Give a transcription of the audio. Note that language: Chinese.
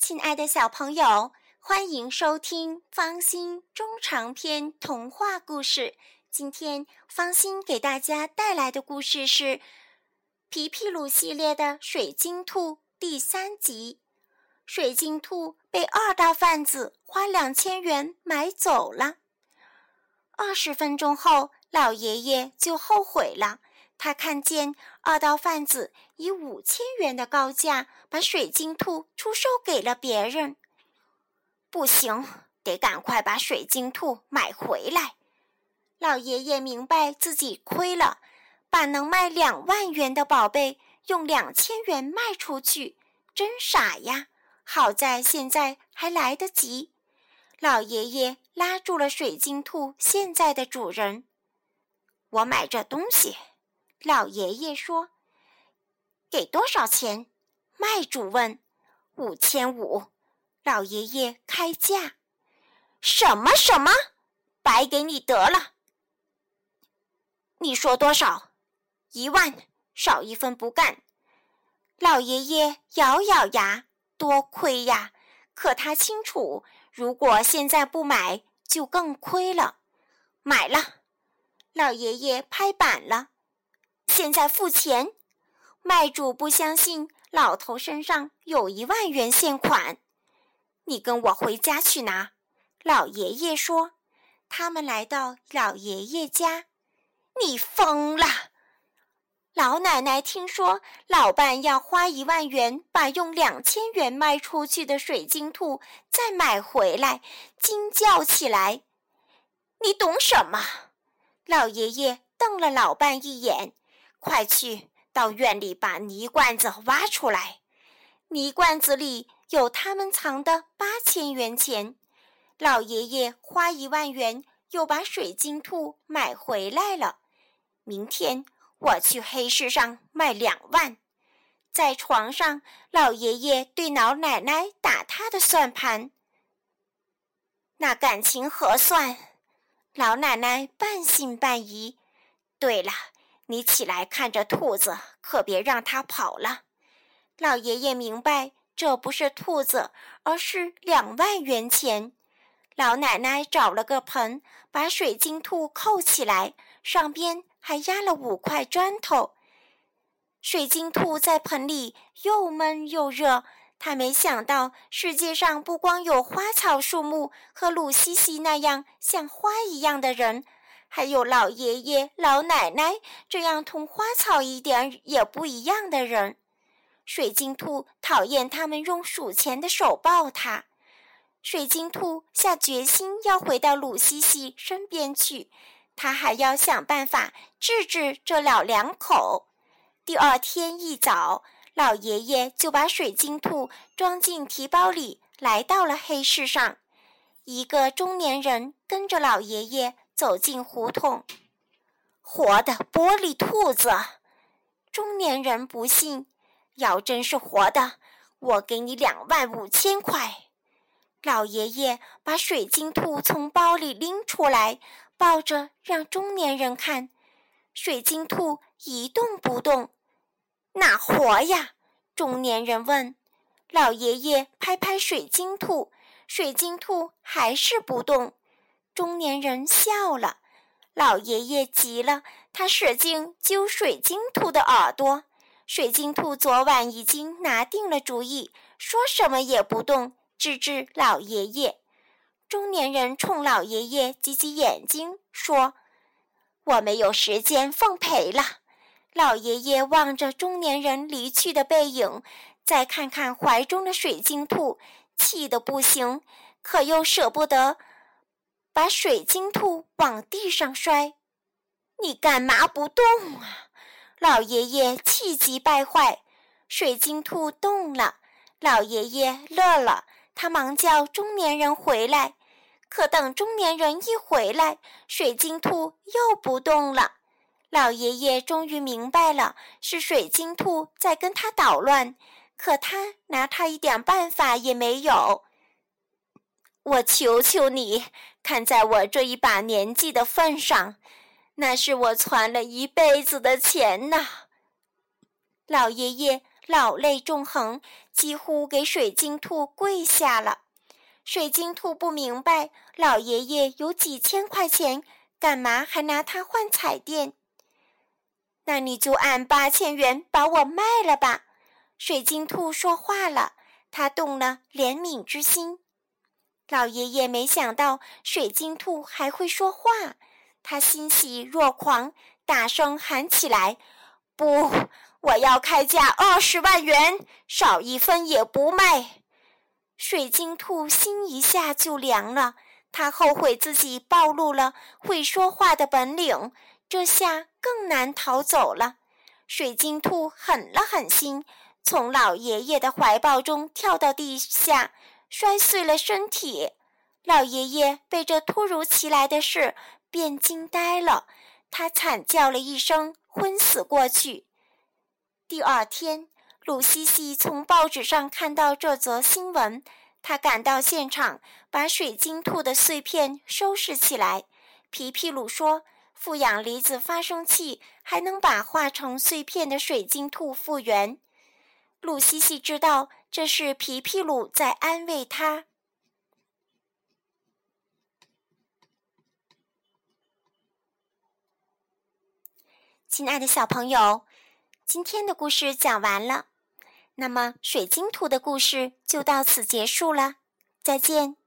亲爱的小朋友，欢迎收听方心中长篇童话故事。今天方心给大家带来的故事是《皮皮鲁系列的水晶兔》第三集。水晶兔被二道贩子花两千元买走了。二十分钟后，老爷爷就后悔了。他看见二道贩子以五千元的高价把水晶兔出售给了别人。不行，得赶快把水晶兔买回来。老爷爷明白自己亏了，把能卖两万元的宝贝用两千元卖出去，真傻呀！好在现在还来得及。老爷爷拉住了水晶兔现在的主人：“我买这东西。”老爷爷说：“给多少钱？”卖主问。“五千五。”老爷爷开价。“什么什么？白给你得了。”你说多少？一万，少一分不干。老爷爷咬咬牙，多亏呀！可他清楚，如果现在不买，就更亏了。买了，老爷爷拍板了。现在付钱，卖主不相信老头身上有一万元现款，你跟我回家去拿。老爷爷说。他们来到老爷爷家，你疯了！老奶奶听说老伴要花一万元把用两千元卖出去的水晶兔再买回来，惊叫起来：“你懂什么？”老爷爷瞪了老伴一眼。快去到院里把泥罐子挖出来，泥罐子里有他们藏的八千元钱。老爷爷花一万元又把水晶兔买回来了。明天我去黑市上卖两万。在床上，老爷爷对老奶奶打他的算盘。那感情核算？老奶奶半信半疑。对了。你起来看着兔子，可别让它跑了。老爷爷明白，这不是兔子，而是两万元钱。老奶奶找了个盆，把水晶兔扣起来，上边还压了五块砖头。水晶兔在盆里又闷又热，他没想到世界上不光有花草树木和鲁西西那样像花一样的人。还有老爷爷、老奶奶这样同花草一点也不一样的人，水晶兔讨厌他们用数钱的手抱它。水晶兔下决心要回到鲁西西身边去，他还要想办法治治这老两口。第二天一早，老爷爷就把水晶兔装进提包里，来到了黑市上。一个中年人跟着老爷爷。走进胡同，活的玻璃兔子。中年人不信，要真是活的，我给你两万五千块。老爷爷把水晶兔从包里拎出来，抱着让中年人看。水晶兔一动不动，哪活呀？中年人问。老爷爷拍拍水晶兔，水晶兔还是不动。中年人笑了，老爷爷急了，他使劲揪水晶兔的耳朵。水晶兔昨晚已经拿定了主意，说什么也不动，直至老爷爷。中年人冲老爷爷挤挤眼睛，说：“我没有时间奉陪了。”老爷爷望着中年人离去的背影，再看看怀中的水晶兔，气得不行，可又舍不得。把水晶兔往地上摔，你干嘛不动啊？老爷爷气急败坏。水晶兔动了，老爷爷乐了，他忙叫中年人回来。可等中年人一回来，水晶兔又不动了。老爷爷终于明白了，是水晶兔在跟他捣乱，可他拿他一点办法也没有。我求求你，看在我这一把年纪的份上，那是我攒了一辈子的钱呐！老爷爷老泪纵横，几乎给水晶兔跪下了。水晶兔不明白，老爷爷有几千块钱，干嘛还拿它换彩电？那你就按八千元把我卖了吧。水晶兔说话了，他动了怜悯之心。老爷爷没想到水晶兔还会说话，他欣喜若狂，大声喊起来：“不，我要开价二十万元，少一分也不卖！”水晶兔心一下就凉了，他后悔自己暴露了会说话的本领，这下更难逃走了。水晶兔狠了狠心。从老爷爷的怀抱中跳到地下，摔碎了身体。老爷爷被这突如其来的事变惊呆了，他惨叫了一声，昏死过去。第二天，鲁西西从报纸上看到这则新闻，他赶到现场，把水晶兔的碎片收拾起来。皮皮鲁说：“负氧离子发生器还能把化成碎片的水晶兔复原。”露西西知道这是皮皮鲁在安慰他。亲爱的小朋友，今天的故事讲完了，那么水晶兔的故事就到此结束了，再见。